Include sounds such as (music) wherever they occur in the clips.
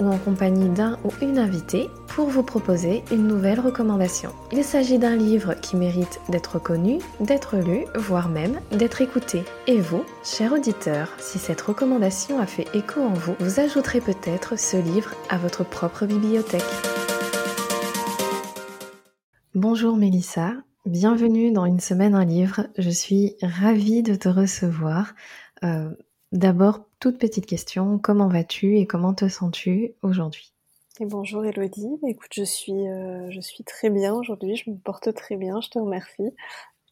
ou en compagnie d'un ou une invitée pour vous proposer une nouvelle recommandation. Il s'agit d'un livre qui mérite d'être connu, d'être lu, voire même d'être écouté. Et vous, cher auditeur, si cette recommandation a fait écho en vous, vous ajouterez peut-être ce livre à votre propre bibliothèque. Bonjour Mélissa, bienvenue dans Une semaine un livre. Je suis ravie de te recevoir. Euh, D'abord, toute petite question, comment vas-tu et comment te sens-tu aujourd'hui? Et bonjour Elodie, bah, écoute, je suis, euh, je suis très bien aujourd'hui, je me porte très bien, je te remercie.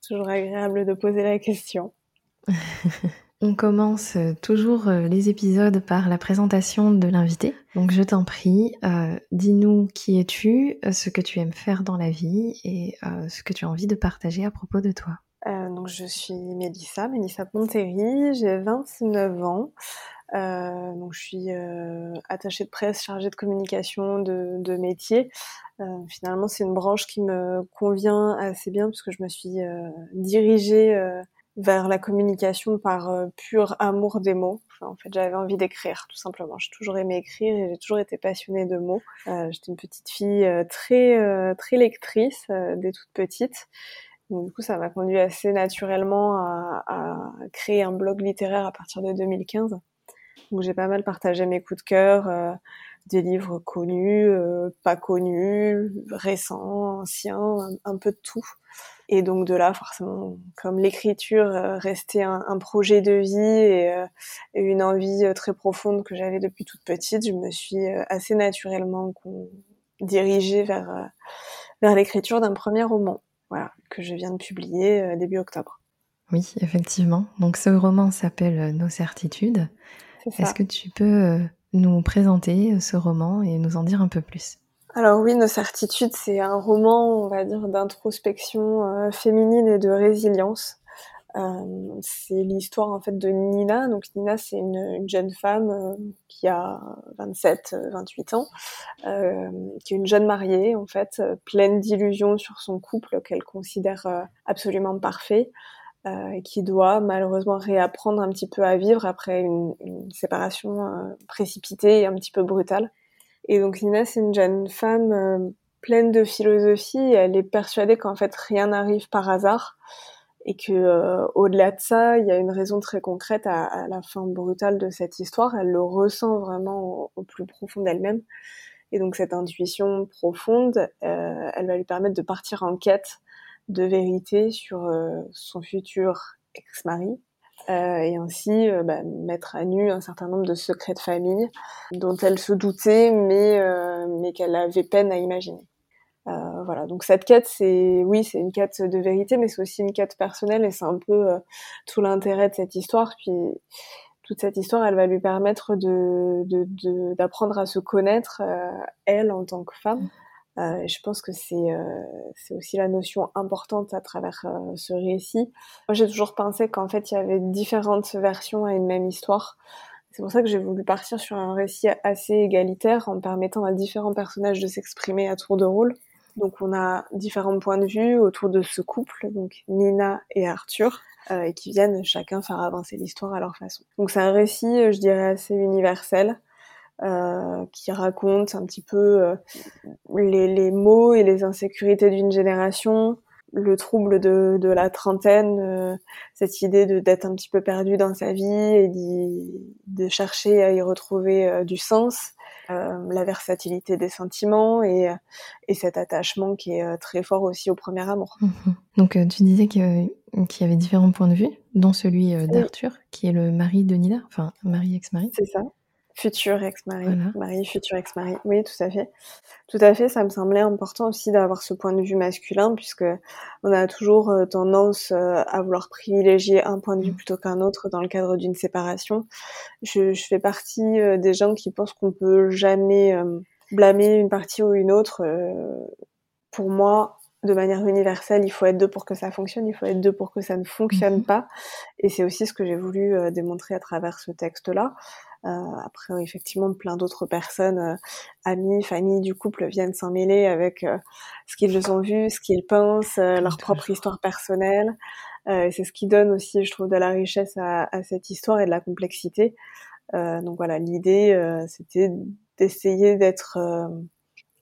Toujours agréable de poser la question. (laughs) On commence euh, toujours euh, les épisodes par la présentation de l'invité. Donc je t'en prie, dis-nous qui es-tu, ce que tu aimes faire dans la vie et ce que tu as envie de partager à propos de toi. Euh, donc je suis Mélissa, Mélissa Pontéry, j'ai 29 ans. Euh, donc je suis euh, attachée de presse, chargée de communication de, de métier. Euh, finalement, c'est une branche qui me convient assez bien puisque je me suis euh, dirigée vers la communication par pur amour des mots. en fait, j'avais envie d'écrire, tout simplement. J'ai toujours aimé écrire et j'ai toujours été passionnée de mots. J'étais une petite fille très très lectrice dès toute petite du coup, ça m'a conduit assez naturellement à, à, créer un blog littéraire à partir de 2015. Donc j'ai pas mal partagé mes coups de cœur, euh, des livres connus, euh, pas connus, récents, anciens, un, peu de tout. Et donc de là, forcément, comme l'écriture euh, restait un, projet de vie et, euh, et une envie très profonde que j'avais depuis toute petite, je me suis assez naturellement dirigée vers, vers l'écriture d'un premier roman voilà, que je viens de publier euh, début octobre. Oui, effectivement. Donc ce roman s'appelle euh, Nos certitudes. Est-ce que tu peux euh, nous présenter ce roman et nous en dire un peu plus? Alors oui, Nos certitudes, c'est un roman, on va dire, d'introspection féminine et de résilience. Euh, c'est l'histoire en fait de Nina. Donc Nina, c'est une, une, jeune femme euh, qui a 27, 28 euh, ans, euh, qui est une jeune mariée en fait, pleine d'illusions sur son couple qu'elle considère absolument parfait. et qui doit malheureusement réapprendre un petit peu à vivre après une, une séparation précipitée et un petit peu brutale. Et donc Nina, c'est une jeune femme pleine de philosophie. elle est persuadée qu'en fait rien n'arrive par hasard et que euh, au-delà de ça, il y a une raison très concrète à, à, la fin brutale de cette histoire. Elle le ressent vraiment au, plus profond d'elle-même, et donc cette intuition profonde, euh, elle va lui permettre de partir en quête de vérité sur euh, son futur ex-mari. Euh, et ainsi bah, mettre à nu un certain nombre de secrets de famille dont elle se doutait mais, mais qu'elle avait peine à imaginer. Euh, voilà, donc cette quête, c'est oui, c'est une quête de vérité, mais c'est aussi une quête personnelle et c'est un peu euh, tout l'intérêt de cette histoire. Puis toute cette histoire, elle va lui permettre de d'apprendre à se connaître euh, elle en tant que femme. et je pense que c'est c'est aussi la notion importante à travers ce récit. Moi, j'ai toujours pensé qu'en fait, il y avait différentes versions à une même histoire. C'est pour ça que j'ai voulu partir sur un récit assez égalitaire en permettant à différents personnages de s'exprimer à tour de rôle. Donc on a différents points de vue autour de ce couple, donc Nina et Arthur, euh, et qui viennent chacun faire avancer l'histoire à leur façon. Donc c'est un récit, euh, je dirais, assez universel, euh, qui raconte un petit peu euh, les, les, mots et les insécurités d'une génération, le trouble de, de la trentaine, euh, cette idée de d'être un petit peu perdu dans sa vie et de chercher à y retrouver du sens, euh, la versatilité des sentiments et, euh, et cet attachement qui est euh, très fort aussi au premier amour. Mhm. Donc tu disais qu'il y avait différents points de vue, dont celui d'Arthur, qui est le mari de Nina, enfin mari ex-mari. C'est ça. Futur ex-mari, mari, futur ex-mari. Oui, tout à fait. Tout à fait, ça me semblait important aussi d'avoir ce point de vue masculin puisque on a toujours euh, tendance euh, à vouloir privilégier un point de vue mmh. plutôt qu'un autre dans le cadre d'une séparation. Je, je, fais partie euh, des gens qui pensent qu'on peut jamais blâmer une partie ou une autre. pour moi, de manière universelle, il faut être deux pour que ça fonctionne, il faut être deux pour que ça ne fonctionne mhm. pas. Et c'est aussi ce que j'ai voulu euh, démontrer à travers ce texte-là. Euh, après, effectivement, plein d'autres personnes, euh, amis, familles du couple, viennent s'en mêler avec ce qu'ils ont vu, ce qu'ils pensent, leur propre histoire personnelle. c'est ce qui donne aussi, je trouve, de la richesse à, à cette histoire et de la complexité. donc voilà, l'idée, c'était d'essayer d'être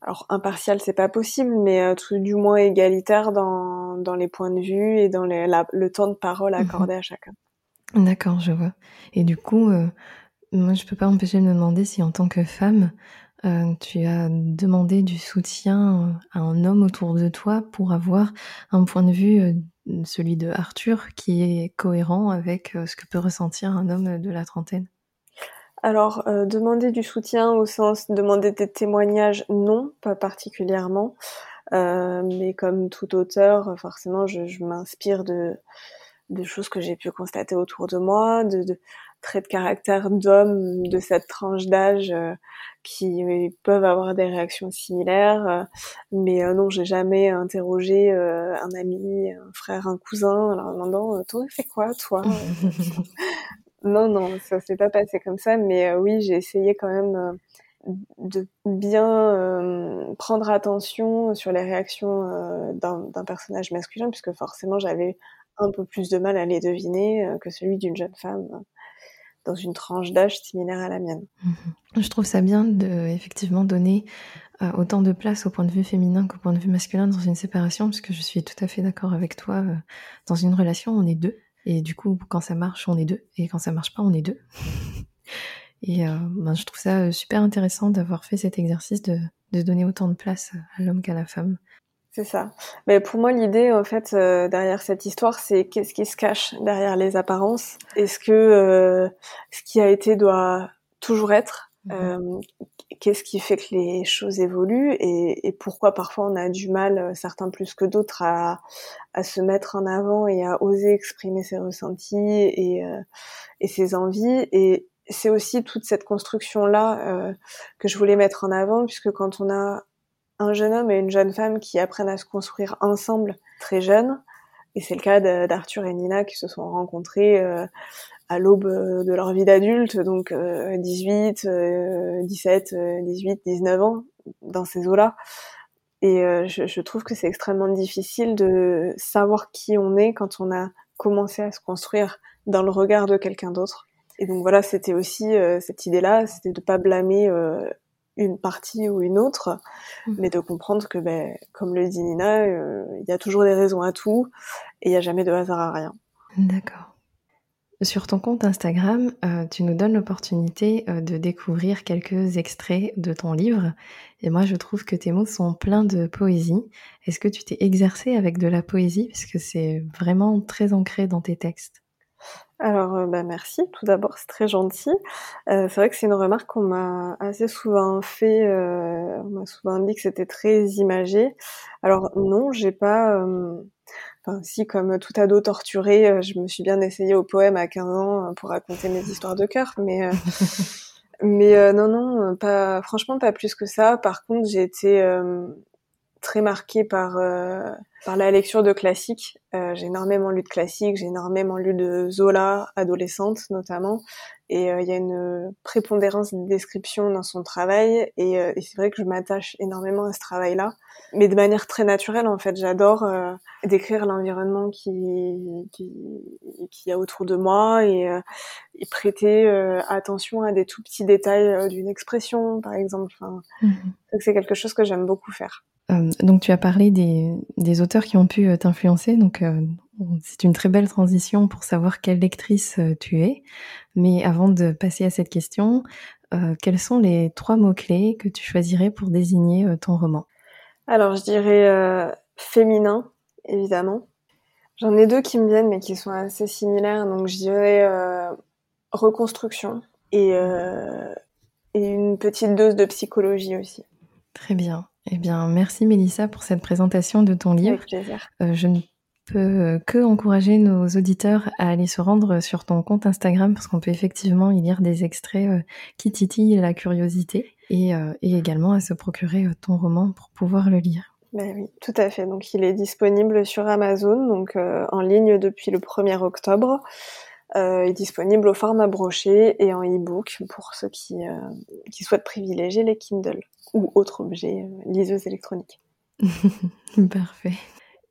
alors impartial c'est pas possible, mais euh, tout du moins égalitaire dans, dans les points de vue et dans les, le temps de parole mhm. accordé à chacun. D'accord, je vois. Et du coup, euh, moi je peux pas m'empêcher de me demander si en tant que femme, euh, tu as demandé du soutien à un homme autour de toi pour avoir un point de vue, celui de Arthur, qui est cohérent avec ce que peut ressentir un homme de la trentaine? Alors, euh, demander du soutien au sens demander des témoignages, non, pas particulièrement. Euh, mais comme tout auteur, forcément, je, m'inspire de, choses que j'ai pu constater autour de moi, de, traits de caractère d'hommes de cette tranche d'âge euh, qui peuvent avoir des réactions similaires. mais non, j'ai jamais interrogé un ami, un frère, un cousin en leur demandant "T'en as fait quoi, toi (laughs) (laughs) Non, non, ça s'est pas passé comme ça, mais euh, oui, j'ai essayé quand même euh, de bien euh, prendre attention sur les réactions d'un personnage masculin, puisque forcément j'avais un peu plus de mal à les deviner que celui d'une jeune femme dans une tranche d'âge similaire à la mienne. Mhm. Je trouve ça bien de effectivement donner autant de place au point de vue féminin qu'au point de vue masculin dans une séparation, puisque je suis tout à fait d'accord avec toi. dans une relation, on est deux. Et du coup, quand ça marche, on est deux. Et quand ça marche pas, on est deux. (laughs) et euh, ben, je trouve ça euh, super intéressant d'avoir fait cet exercice de, de donner autant de place à l'homme qu'à la femme. C'est ça. Mais pour moi, l'idée, en fait, euh, derrière cette histoire, c'est qu'est-ce qui se cache derrière les apparences? Est-ce que ce qui a été doit toujours être mmh qu'est-ce qui fait que les choses évoluent et, pourquoi parfois on a du mal, euh, certains plus que d'autres, à, se mettre en avant et à oser exprimer ses ressentis et, euh, ses envies. Et c'est aussi toute cette construction-là euh, que je voulais mettre en avant, puisque quand on a un jeune homme et une jeune femme qui apprennent à se construire ensemble très jeunes, et c'est le cas d'Arthur et Nina qui se sont rencontrés à l'aube euh, de leur vie d'adulte, donc 18, 17, 18, 19 ans, dans ces eaux-là. Et euh, je, je, trouve que c'est extrêmement difficile de savoir qui on est quand on a commencé à se construire dans le regard de quelqu'un d'autre. Et donc voilà, c'était aussi euh, cette idée-là, c'était de pas blâmer une partie ou une autre, mmh. mais de comprendre que, ben, comme le dit Nina, il y a toujours des raisons à tout et il n'y a jamais de hasard à rien. D'accord. Sur ton compte Instagram, euh, tu nous donnes l'opportunité euh, de découvrir quelques extraits de ton livre. Et moi, je trouve que tes mots sont pleins de poésie. Est-ce que tu t'es exercé avec de la poésie? Parce que c'est vraiment très ancré dans tes textes. Alors, euh, bah merci. Tout d'abord, c'est très gentil. c'est vrai que c'est une remarque qu'on m'a assez souvent fait. on m'a souvent dit que c'était très imagé. Alors non, j'ai pas Enfin, si, comme tout ado torturé, euh, je me suis bien essayée au poème à 15 ans euh, pour raconter mes (laughs) histoires de cœur, mais euh, mais non, non, pas franchement pas plus que ça. Par contre, j'ai été très marquée par par la lecture de classiques. j'ai énormément lu de classiques, j'ai énormément lu de Zola, adolescente notamment, et il y a une prépondérance des descriptions dans son travail, et, et c'est vrai que je m'attache énormément à ce travail-là mais de manière très naturelle en fait. J'adore euh, décrire l'environnement qui, qui qui y a autour de moi et, euh, et prêter euh, attention à des tout petits détails d'une expression, par exemple. Enfin, mhm. C'est quelque chose que j'aime beaucoup faire. donc tu as parlé des, des auteurs qui ont pu t'influencer, donc c'est une très belle transition pour savoir quelle lectrice tu es. Mais avant de passer à cette question, quels sont les trois mots-clés que tu choisirais pour désigner ton roman? Alors, je dirais euh, féminin, évidemment. J'en ai deux qui me viennent, mais qui sont assez similaires. Donc, je dirais euh, reconstruction et, euh, et une petite dose de psychologie aussi. Très bien. Eh bien, merci Mélissa pour cette présentation de ton livre. Avec plaisir. je ne peut que encourager nos auditeurs à aller se rendre sur ton compte Instagram parce qu'on peut effectivement y lire des extraits qui titillent la curiosité et, et également à se procurer ton roman pour pouvoir le lire. Ben oui, tout à fait. Donc il est disponible sur Amazon, donc en ligne depuis le 1er octobre. Euh, est disponible au format broché et en e-book pour ceux qui, euh, qui souhaitent privilégier les Kindle ou autres objets euh, liseuses électroniques. (laughs) Parfait.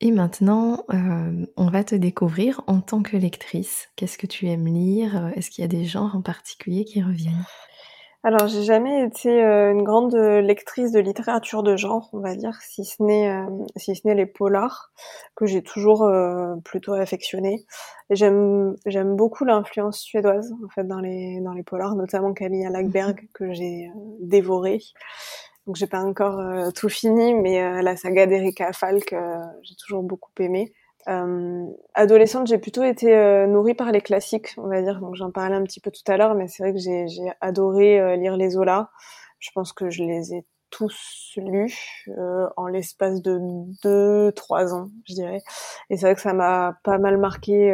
Et maintenant, euh, on va te découvrir en tant que lectrice. Qu'est-ce que tu aimes lire? Est-ce qu'il y a des genres en particulier qui reviennent? Alors, j'ai jamais été euh, une grande lectrice de littérature de genre, on va dire, si ce n'est euh, si ce n'est les polars que j'ai toujours euh, plutôt affectionné. J'aime j'aime beaucoup l'influence suédoise en fait dans les dans les polars, notamment Camilla Lagerberg que j'ai dévoré. Donc j'ai pas encore tout fini, mais la saga d'Erika Falk, j'ai toujours beaucoup aimé. Euh, adolescente, j'ai plutôt été euh, nourrie par les classiques, on va dire. Donc j'en parlais un petit peu tout à l'heure, mais c'est vrai que j'ai adoré euh, lire les Zola. Je pense que je les ai tous lus euh, en l'espace de deux, trois ans, je dirais. Et c'est vrai que ça m'a pas mal marqué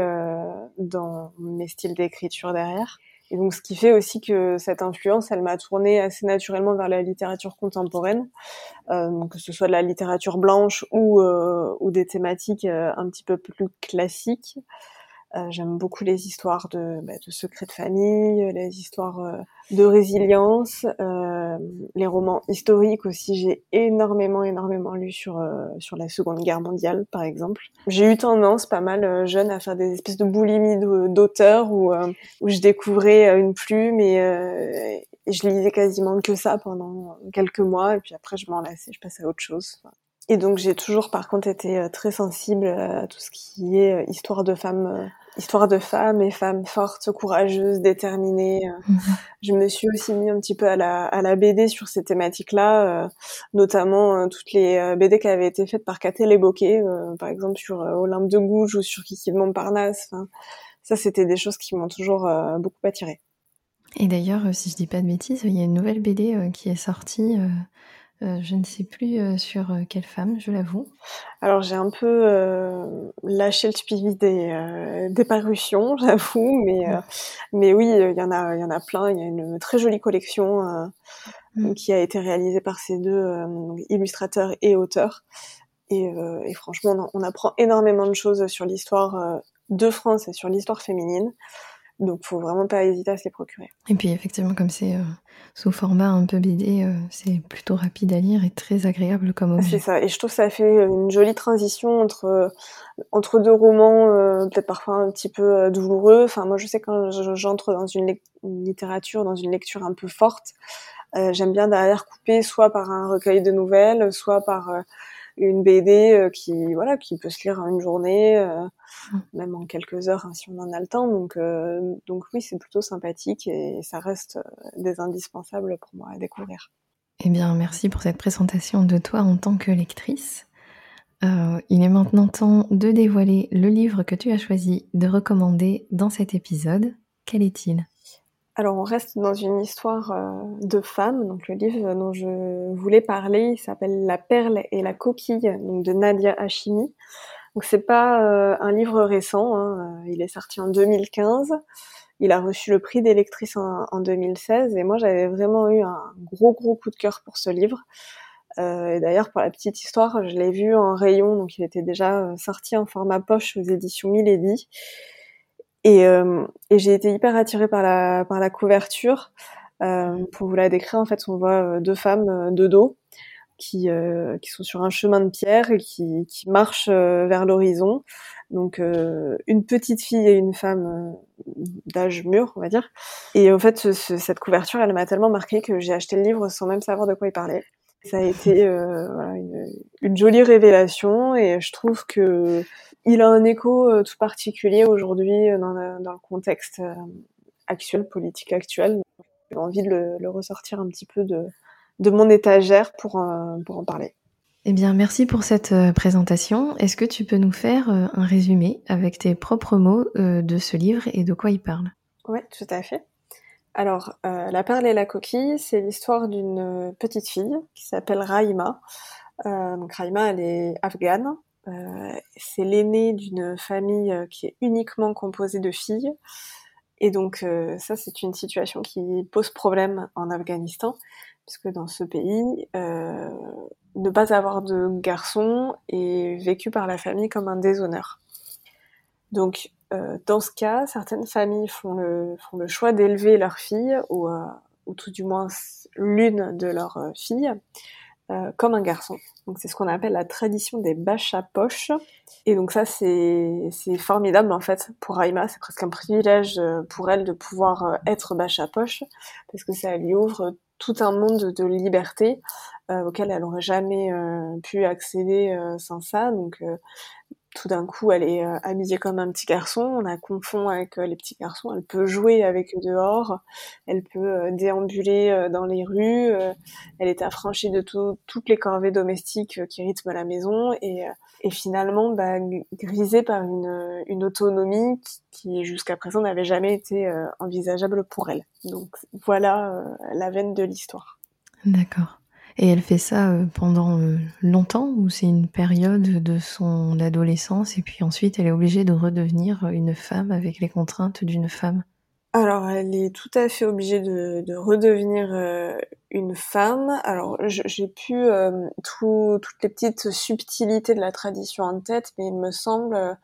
dans mes styles d'écriture derrière. Et donc, ce qui fait aussi que cette influence, elle m'a tournée assez naturellement vers la littérature contemporaine, euh, que ce soit de la littérature blanche ou, euh, ou des thématiques euh, un petit peu plus classiques. Euh, j'aime beaucoup les histoires de, bah, de secrets de famille, les histoires euh, de résilience, euh, les romans historiques aussi. J'ai énormément, énormément lu sur sur la Seconde Guerre mondiale, par exemple. J'ai eu tendance, pas mal jeune, à faire des espèces de boulimie d'auteurs où où je découvrais une plume et, et je lisais quasiment que ça pendant quelques mois et puis après je m'en lassais, je passais à autre chose. Et donc j'ai toujours par contre été très sensible à tout ce qui est histoire de femmes histoire de femmes et femmes fortes, courageuses, déterminées. Euh. Mhm. Je me suis aussi mis un petit peu à la, à la BD sur ces thématiques-là, euh, notamment euh, toutes les BD qui avaient été faites par Catel et Bocquet, par exemple sur Olympe de Gouges ou sur Kiki de Montparnasse. Enfin, ça, c'était des choses qui m'ont toujours beaucoup attiré. Et d'ailleurs, si je dis pas de bêtises, il y a une nouvelle BD qui est sortie euh, je ne sais plus euh, sur euh, quelle femme, je l'avoue. Alors j'ai un peu lâché le suivi des, des parutions, (laughs) j'avoue, mais mais oui, il y en a y en a plein. Il y a une très jolie collection mm. qui a été réalisée par ces deux illustrateurs et auteurs. Et, et franchement, on, apprend énormément de choses sur l'histoire de France et sur l'histoire féminine. Donc, faut vraiment pas hésiter à se les procurer. Et puis, effectivement, comme c'est euh, sous format un peu BD, euh, c'est plutôt rapide à lire et très agréable comme objet. C'est ça. Et je trouve que ça fait une jolie transition entre entre deux romans, euh, peut-être parfois un petit peu douloureux. Enfin, moi, je sais quand j'entre dans une, littérature, dans une lecture un peu forte, j'aime bien derrière couper soit par un recueil de nouvelles, soit par une BD qui voilà qui peut se lire en une journée Mmh. même en quelques heures hein, si on en a le temps. Donc, euh, donc oui, c'est plutôt sympathique et ça reste euh, des indispensables pour moi à découvrir. Eh bien, merci pour cette présentation de toi en tant que lectrice. Euh, il est maintenant temps de dévoiler le livre que tu as choisi de recommander dans cet épisode. Quel est-il? Alors on reste dans une histoire de femme. Donc le livre dont je voulais parler s'appelle La perle et la coquille donc de Nadia Hachimi. Donc c'est pas euh, un livre récent, hein, euh, il est sorti en 2015. Il a reçu le prix des lectrices en, 2016 et moi j'avais vraiment eu un gros gros coup de cœur pour ce livre. Euh, et d'ailleurs pour la petite histoire, je l'ai vu en rayon, donc il était déjà sorti en format poche aux éditions Milady. Et, et j'ai été hyper attirée par la par la couverture. pour vous la décrire, en fait, on voit deux femmes de dos qui, euh, qui sont sur un chemin de pierre et qui, qui marchent euh, vers l'horizon. Donc euh, une petite fille et une femme d'âge mûr, on va dire. Et en fait, cette couverture, elle m'a tellement marqué que j'ai acheté le livre sans même savoir de quoi il parlait. Ça a été voilà, une, jolie révélation et je trouve que il a un écho tout particulier aujourd'hui dans, dans, le contexte actuel, politique actuel. J'ai envie de le, le ressortir un petit peu de, de mon étagère pour, euh, pour en parler. Eh bien, merci pour cette euh, présentation. Est-ce que tu peux nous faire euh, un résumé avec tes propres mots de ce livre et de quoi il parle? Oui, tout à fait. Alors, La perle et la coquille, c'est l'histoire d'une petite fille qui s'appelle Raïma. donc Raïma, elle est afghane. C'est l'aîné d'une famille qui est uniquement composée de filles. Et donc ça, c'est une situation qui pose problème en Afghanistan, puisque dans ce pays, ne pas avoir de garçon est vécu par la famille comme un déshonneur. Donc, euh, dans ce cas, certaines familles font le, choix d'élever leur fille, ou, euh, ou tout du moins l'une de leurs euh, filles, euh, comme un garçon. Donc c'est ce qu'on appelle la tradition des bâches à poche. Et donc ça c'est formidable en fait pour Raima, c'est presque un privilège euh, pour elle de pouvoir être bâche à poche parce que ça lui ouvre tout un monde de liberté euh, auquel elle aurait jamais euh, pu accéder euh, sans ça. Donc tout d'un coup, elle est habillée comme un petit garçon. On la confond avec les petits garçons. Elle peut jouer avec eux dehors. Elle peut déambuler dans les rues. elle est affranchie de toutes les corvées domestiques qui rythment la maison et, finalement bah, grisée par une, une autonomie qui, jusqu'à présent n'avait jamais été envisageable pour elle. Donc voilà la veine de l'histoire. D'accord. Et elle fait ça euh, pendant euh, longtemps ou c'est une période de son adolescence et puis ensuite elle est obligée de redevenir une femme avec les contraintes d'une femme alors, elle est tout à fait obligée de, de redevenir euh, une femme. Alors, j'ai pu toutes les petites subtilités de la tradition en tête, mais il me semble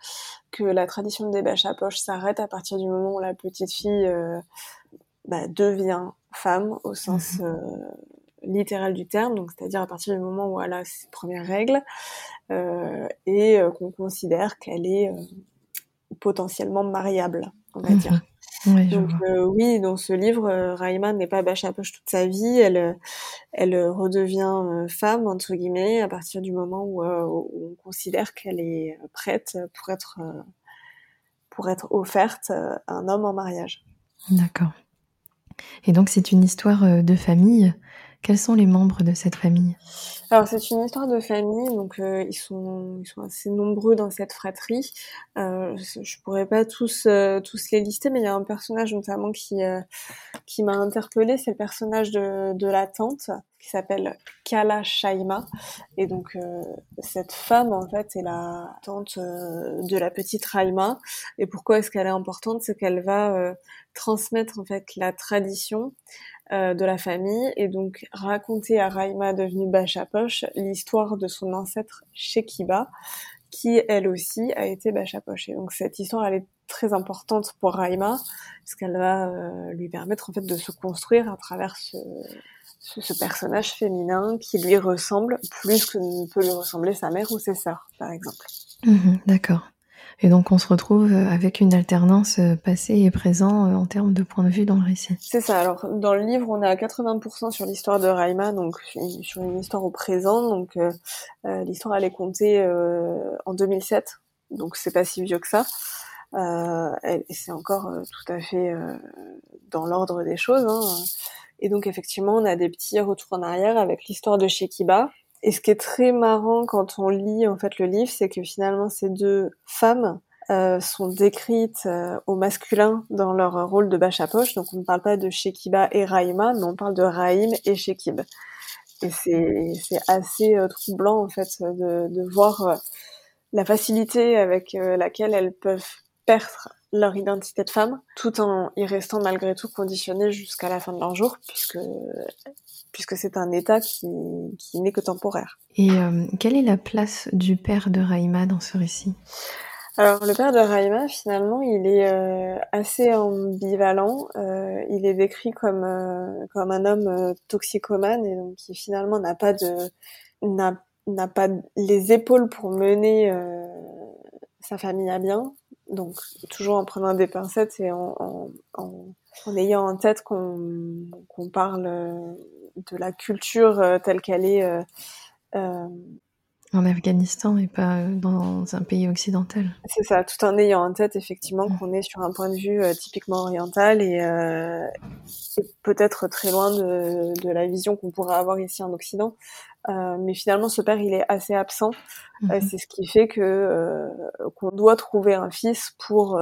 que la tradition des bâches à poche s'arrête à partir du moment où la petite fille bah, devient femme au sens mmh littéral du terme, donc c'est-à-dire à partir du moment où elle a ses premières règles euh, et euh, qu'on considère qu'elle est euh, potentiellement mariable, on va dire. (laughs) donc oui, dans ce livre, Raïma n'est pas bâche à poche toute sa vie. Elle, elle redevient femme entre guillemets à partir du moment où, où on considère qu'elle est prête pour être pour être offerte à un homme en mariage. D'accord. Et donc c'est une histoire de famille quels sont les membres de cette famille? Alors c'est une histoire de famille, donc euh, ils sont assez nombreux dans cette fratrie. Euh, je pourrais pas tous euh, tous les lister, mais il y a un personnage notamment qui euh, qui m'a interpellée, c'est le personnage de de la tante qui s'appelle Kala Shaima. Et donc cette femme en fait est la tante de la petite Raima. Et pourquoi est-ce qu'elle est importante? C'est qu'elle va transmettre en fait la tradition euh, de la famille et donc raconter à Raima devenue Bachapoche l'histoire de son ancêtre Shekiba qui elle aussi a été Bachapoche. Et donc cette histoire elle est très importante pour Raima parce qu'elle va euh, lui permettre en fait de se construire à travers ce, ce, personnage féminin qui lui ressemble plus que ne peut lui ressembler sa mère ou ses sœurs par exemple. Mhm, d'accord. Et donc on se retrouve euh, avec une alternance euh, passé et présent euh, en termes de point de vue dans le récit. C'est ça. Alors dans le livre, on est à 80% sur l'histoire de Raima, donc sur une histoire au présent. Donc euh, l'histoire elle est contée euh, en 2007, donc c'est pas si vieux que ça. Euh, et c'est encore tout à fait dans l'ordre des choses. Hein. Et donc effectivement, on a des petits retours en arrière avec l'histoire de Shekiba, et ce qui est très marrant quand on lit en fait le livre, c'est que finalement ces deux femmes euh, sont décrites euh, au masculin dans leur rôle de bâche à poche. Donc on ne parle pas de Shekiba et Raïma, mais on parle de Raïm et Shekib. Et c'est assez euh, troublant en fait de, de voir euh, la facilité avec laquelle elles peuvent perdre leur identité de femme, tout en y restant malgré tout conditionnées jusqu'à la fin de leur jour, puisque puisque c'est un état qui, qui n'est que temporaire. Et euh, quelle est la place du père de Raïma dans ce récit? Alors le père de Raïma, finalement, il est euh, assez ambivalent. Euh, il est décrit comme euh, comme un homme euh, toxicomane et donc qui finalement n'a pas de n'a n'a pas les épaules pour mener sa famille à bien donc toujours en prenant des pincettes et en, ayant en tête qu'on parle euh, de la culture euh, telle qu'elle est euh, en Afghanistan et pas dans un pays occidental. C'est ça, tout en ayant en tête effectivement mm. qu'on est sur un point de vue typiquement oriental et, euh, et peut-être très loin de, de la vision qu'on pourrait avoir ici en Occident. Euh, mais finalement, ce père, il est assez absent. Euh, mhm. c'est ce qui fait que euh, qu'on doit trouver un fils pour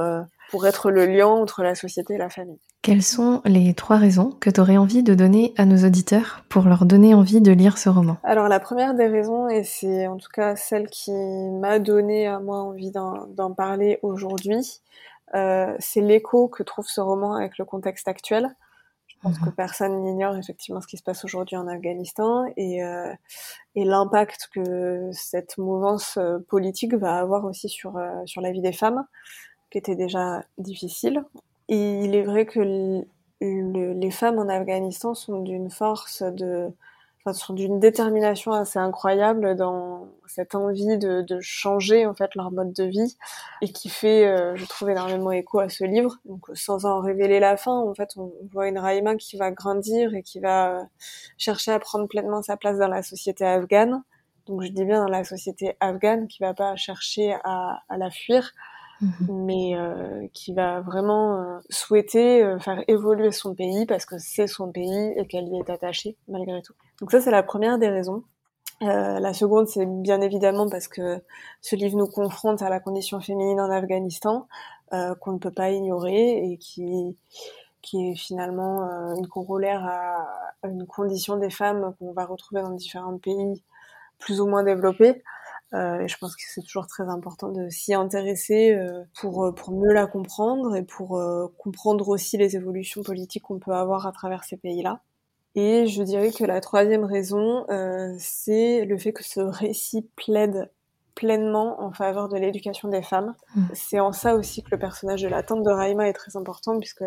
pour être le lien entre la société et la famille. Quelles sont les trois raisons que tu aurais envie de donner à nos auditeurs pour leur donner envie de lire ce roman? Alors la première des raisons, et c'est en tout cas celle qui m'a donné à moi envie d'en parler aujourd'hui, euh, c'est l'écho que trouve ce roman avec le contexte actuel. Je pense que mhm. personne n'ignore effectivement ce qui se passe aujourd'hui en Afghanistan et, euh, et l'impact que cette mouvance euh, politique va avoir aussi sur, euh, sur la vie des femmes, qui était déjà difficile. Et il est vrai que les femmes en Afghanistan sont d'une force de, enfin, sont d'une détermination assez incroyable dans cette envie de, de, changer en fait leur mode de vie et qui fait, euh, je trouve énormément écho à ce livre. Donc sans en révéler la fin, en fait, on voit une Raïma qui va grandir et qui va euh, chercher à prendre pleinement sa place dans la société afghane. Donc je dis bien dans la société afghane, qui va pas chercher à, à la fuir, Mhm. mais euh, qui va vraiment euh, souhaiter euh, faire évoluer son pays parce que c'est son pays et qu'elle y est attachée malgré tout. Donc ça c'est la première des raisons. la seconde c'est bien évidemment parce que ce livre nous confronte à la condition féminine en Afghanistan qu'on ne peut pas ignorer et qui qui est finalement une corollaire à, à une condition des femmes qu'on va retrouver dans différents pays plus ou moins développés. Euh, et je pense que c'est toujours très important de s'y intéresser euh, pour, euh, pour mieux la comprendre et pour euh, comprendre aussi les évolutions politiques qu'on peut avoir à travers ces pays-là. Et je dirais que la troisième raison, c'est le fait que ce récit plaide pleinement en faveur de l'éducation des femmes. Mm. C'est en ça aussi que le personnage de la tante de Raima est très important, puisque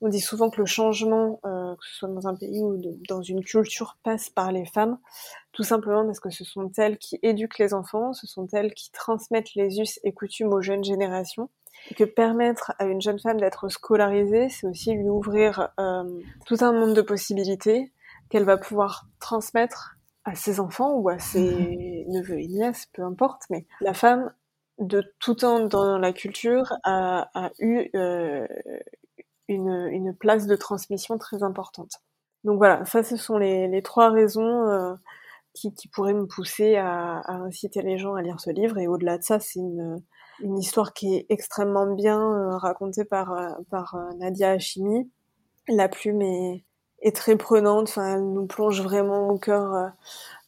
on dit souvent que le changement, euh, que ce soit dans un pays ou dans une culture, passe par les femmes, tout simplement parce que ce sont elles qui éduquent les enfants, ce sont elles qui transmettent les us et coutumes aux jeunes générations. Et que permettre à une jeune femme d'être scolarisée, c'est aussi lui ouvrir euh, tout un monde de possibilités qu'elle va pouvoir transmettre à ses enfants ou à ses mhm. neveux et nièces, peu importe, mais la femme, de tout temps dans la culture, a, a eu euh, une, une, place de transmission très importante. Donc voilà, ça ce sont les, les trois raisons euh, qui, qui, pourraient me pousser à, à, inciter les gens à lire ce livre. Et au-delà de ça, c'est une, une histoire qui est extrêmement bien euh, racontée par, euh, par euh, Nadia Hashimi. La plume est, est très prenante. Enfin, elle nous plonge vraiment au cœur, euh,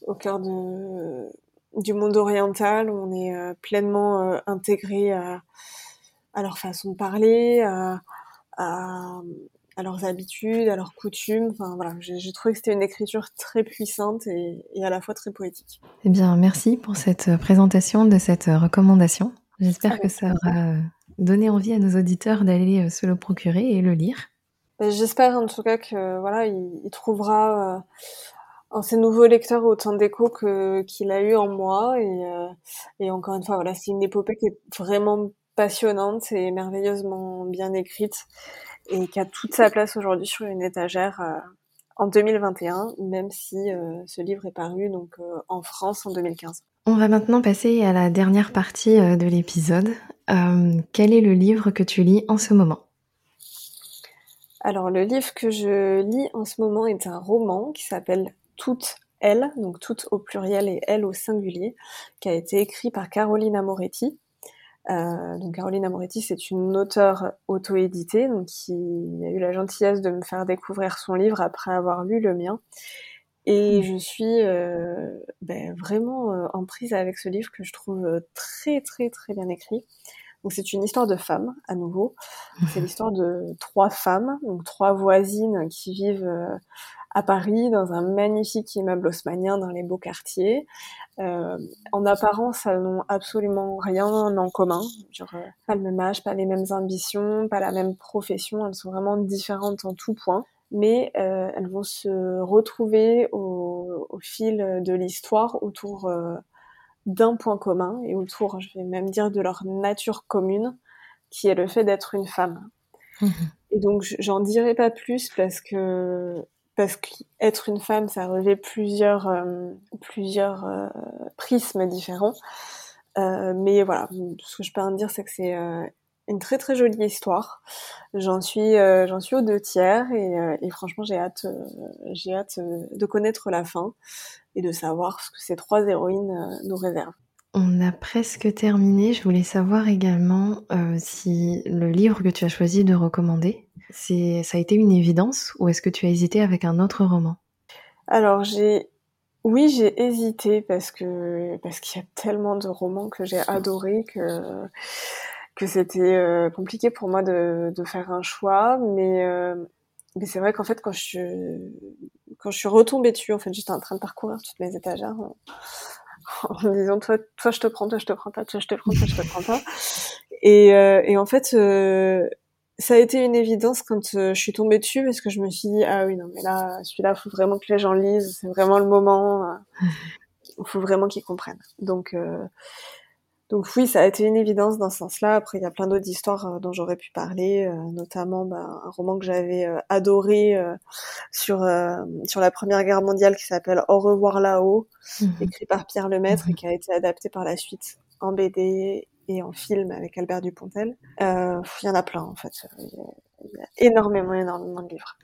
au cœur de, du monde oriental. On est euh, pleinement euh, intégré à, à, leur façon de parler, à, à, à, leurs habitudes, à leurs coutumes. Enfin voilà, j'ai trouvé que c'était une écriture très puissante et, et, à la fois très poétique. Eh bien, merci pour cette présentation de cette recommandation. J'espère que ça aura donné envie à nos auditeurs d'aller se le procurer et le lire. J'espère en tout cas que voilà, il, il trouvera euh, en ses nouveaux lecteurs autant d'écho que qu'il a eu en moi et, euh, et encore une fois voilà, c'est une épopée qui est vraiment passionnante et merveilleusement bien écrite et qui a toute sa place aujourd'hui sur une étagère euh, en 2021, même si ce livre est paru donc en France en 2015. On va maintenant passer à la dernière partie de l'épisode. quel est le livre que tu lis en ce moment? Alors le livre que je lis en ce moment est un roman qui s'appelle Toutes elles, donc toutes au pluriel et elle au singulier, qui a été écrit par Caroline Amoretti. Euh, donc Caroline Amoretti, c'est une auteure auto-éditée, donc qui a eu la gentillesse de me faire découvrir son livre après avoir lu le mien. Et mmh. je suis euh, ben, vraiment euh, en prise avec ce livre que je trouve très très très bien écrit. Donc c'est une histoire de femmes à nouveau. (laughs) C'est l'histoire de trois femmes, donc trois voisines qui vivent euh, à Paris dans un magnifique immeuble haussmanien dans les beaux quartiers. Euh, en apparence, elles n'ont absolument rien en commun. Genre, euh, pas le même âge, pas les mêmes ambitions, pas la même profession. Elles sont vraiment différentes en tout point. Mais euh, elles vont se retrouver au, au fil de l'histoire autour euh, d'un point commun et autour, je vais même dire, de leur nature commune, qui est le fait d'être une femme. Mhm. Et donc, j'en dirai pas plus parce que parce qu'être une femme, ça revêt plusieurs euh, plusieurs euh, prismes différents. Euh, mais voilà, ce que je peux en dire, c'est que c'est euh, une très très jolie histoire. J'en suis euh, j'en suis aux deux tiers et, et franchement, j'ai hâte j'ai hâte de connaître la fin et de savoir ce que ces trois héroïnes euh, nous réservent. On a presque terminé. Je voulais savoir également euh, si le livre que tu as choisi de recommander, c'est, ça a été une évidence ou est-ce que tu as hésité avec un autre roman? Alors j'ai, oui, j'ai hésité parce que parce qu'il y a tellement de romans que j'ai adorés que que c'était euh, compliqué pour moi de, de faire un choix, mais euh, mais c'est vrai qu'en fait quand je suis quand je suis retombée dessus, en fait j'étais en train de parcourir toutes mes étagères (laughs) en me disant toi, toi je te prends, toi je te prends pas, toi je te prends, toi je te prends pas. Et, euh, et en fait, ça a été une évidence quand je suis tombée dessus parce que je me suis dit ah oui non mais là celui-là faut vraiment que les gens lisent, c'est vraiment le moment, il faut vraiment qu'ils comprennent. Donc donc oui, ça a été une évidence dans ce sens-là. Après, il y a plein d'autres histoires euh, dont j'aurais pu parler, euh, notamment bah, un roman que j'avais euh, adoré sur sur la Première Guerre mondiale qui s'appelle Au revoir là-haut, mhm. écrit par Pierre Lemaître et mhm. qui a été adapté par la suite en BD et en film avec Albert Dupontel. Il y en a plein en fait. Il y a énormément, énormément de livres.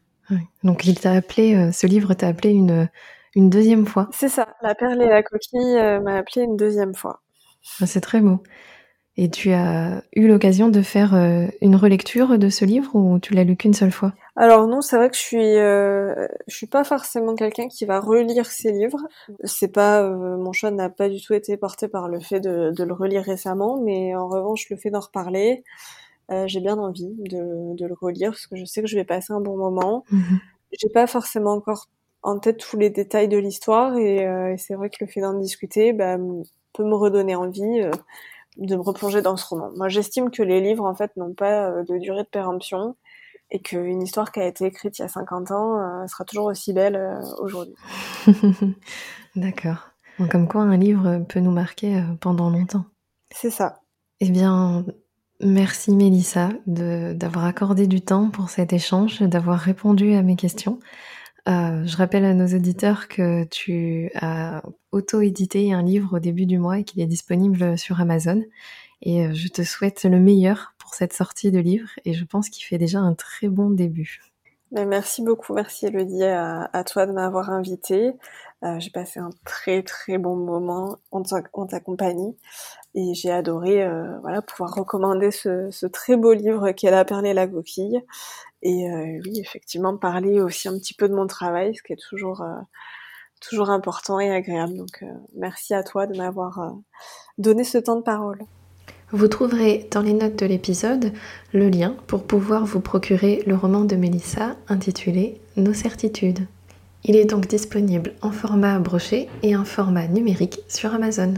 Donc il t'a appelé, ce livre t'a appelé une une deuxième fois. C'est ça. La perle et la coquille m'a appelé une deuxième fois. Ah, c'est très beau. Et tu as eu l'occasion de faire euh, une relecture de ce livre ou tu l'as lu qu'une seule fois? Alors non, c'est vrai que je suis, euh, je suis pas forcément quelqu'un qui va relire ses livres. C'est pas, euh, mon choix n'a pas du tout été porté par le fait de, le relire récemment, mais en revanche le fait d'en reparler, j'ai bien envie de, le relire parce que je sais que je vais passer un bon moment. Mhm. J'ai pas forcément encore en tête tous les détails de l'histoire et, c'est vrai que le fait d'en discuter, bah, peut me redonner envie euh, de me replonger dans ce roman. Moi, j'estime que les livres, en fait, n'ont pas euh, de durée de péremption et qu'une histoire qui a été écrite il y a 50 ans euh, sera toujours aussi belle aujourd'hui. (laughs) D'accord. comme quoi, un livre peut nous marquer pendant longtemps. C'est ça. Eh bien, merci Mélissa d'avoir accordé du temps pour cet échange, d'avoir répondu à mes questions. Euh, je rappelle à nos auditeurs que tu as auto-édité un livre au début du mois et qu'il est disponible sur Amazon. Et euh, je te souhaite le meilleur pour cette sortie de livre et je pense qu'il fait déjà un très bon début. Merci beaucoup, merci Elodie à, toi de m'avoir invité. Euh, j'ai passé un très très bon moment en ta, compagnie et j'ai adoré voilà pouvoir recommander ce, très beau livre qu'est La perle et la coquille. Et euh, oui, effectivement, parler aussi un petit peu de mon travail, ce qui est toujours euh, toujours important et agréable. Donc euh, merci à toi de m'avoir donné ce temps de parole. Vous trouverez dans les notes de l'épisode le lien pour pouvoir vous procurer le roman de Mélissa intitulé Nos certitudes. Il est donc disponible en format broché et en format numérique sur Amazon.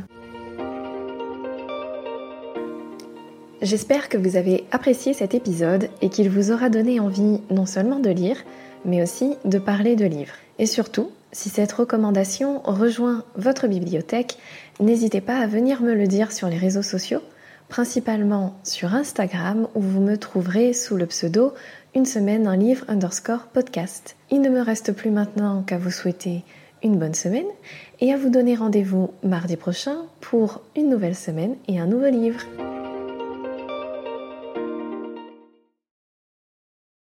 J'espère que vous avez apprécié cet épisode et qu'il vous aura donné envie non seulement de lire, mais aussi de parler de livres. Et surtout, si cette recommandation rejoint votre bibliothèque, n'hésitez pas à venir me le dire sur les réseaux sociaux, principalement sur Instagram où vous me trouverez sous le pseudo une semaine un livre underscore podcast. Il ne me reste plus maintenant qu'à vous souhaiter une bonne semaine et à vous donner rendez-vous mardi prochain pour une nouvelle semaine et un nouveau livre.